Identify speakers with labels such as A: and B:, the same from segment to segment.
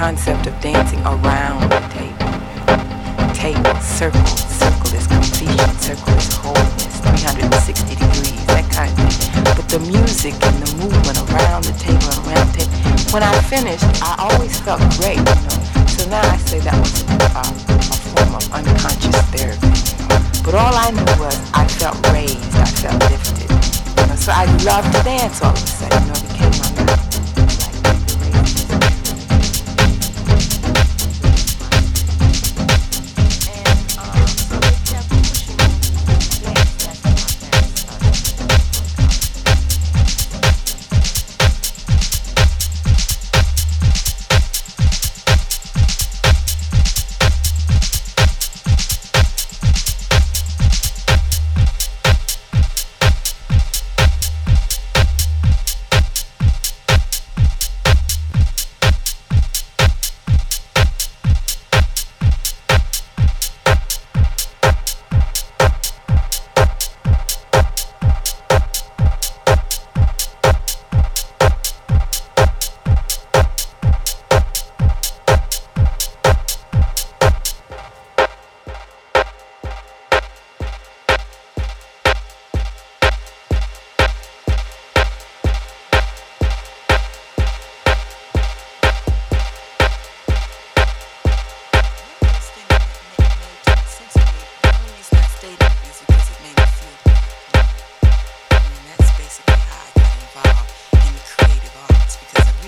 A: Concept of dancing around the table. Table, circle, circle is completion, circle is wholeness, 360 degrees, that kind of thing. But the music and the movement around the table and around the table, when I finished, I always felt great, you know. So now I say that was a, a, form of unconscious therapy, you know. But all I knew was I felt raised, I felt lifted. You know, so I loved to dance all of a sudden, you know, it became my life.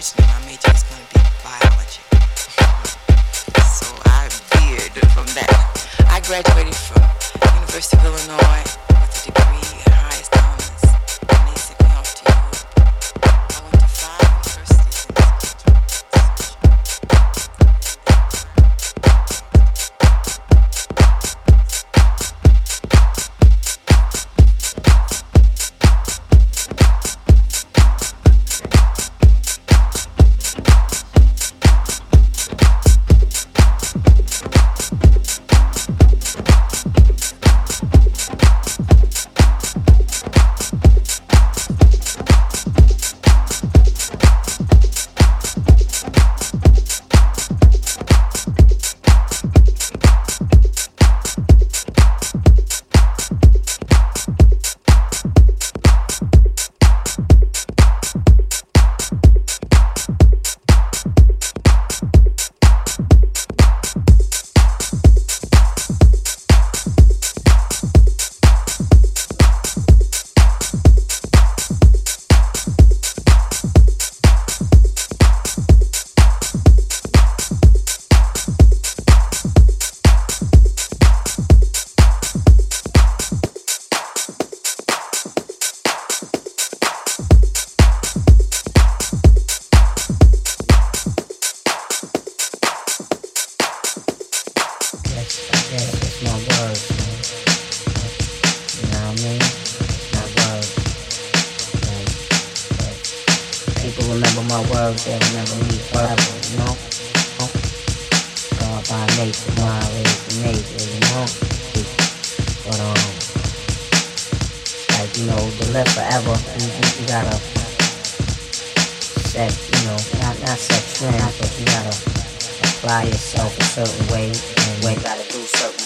A: first thing I majored was going to be biology. So I veered from that. I graduated from University of Illinois
B: live forever. You, you, you gotta set, you know, not not set trends, but you gotta apply yourself a certain way and you gotta do certain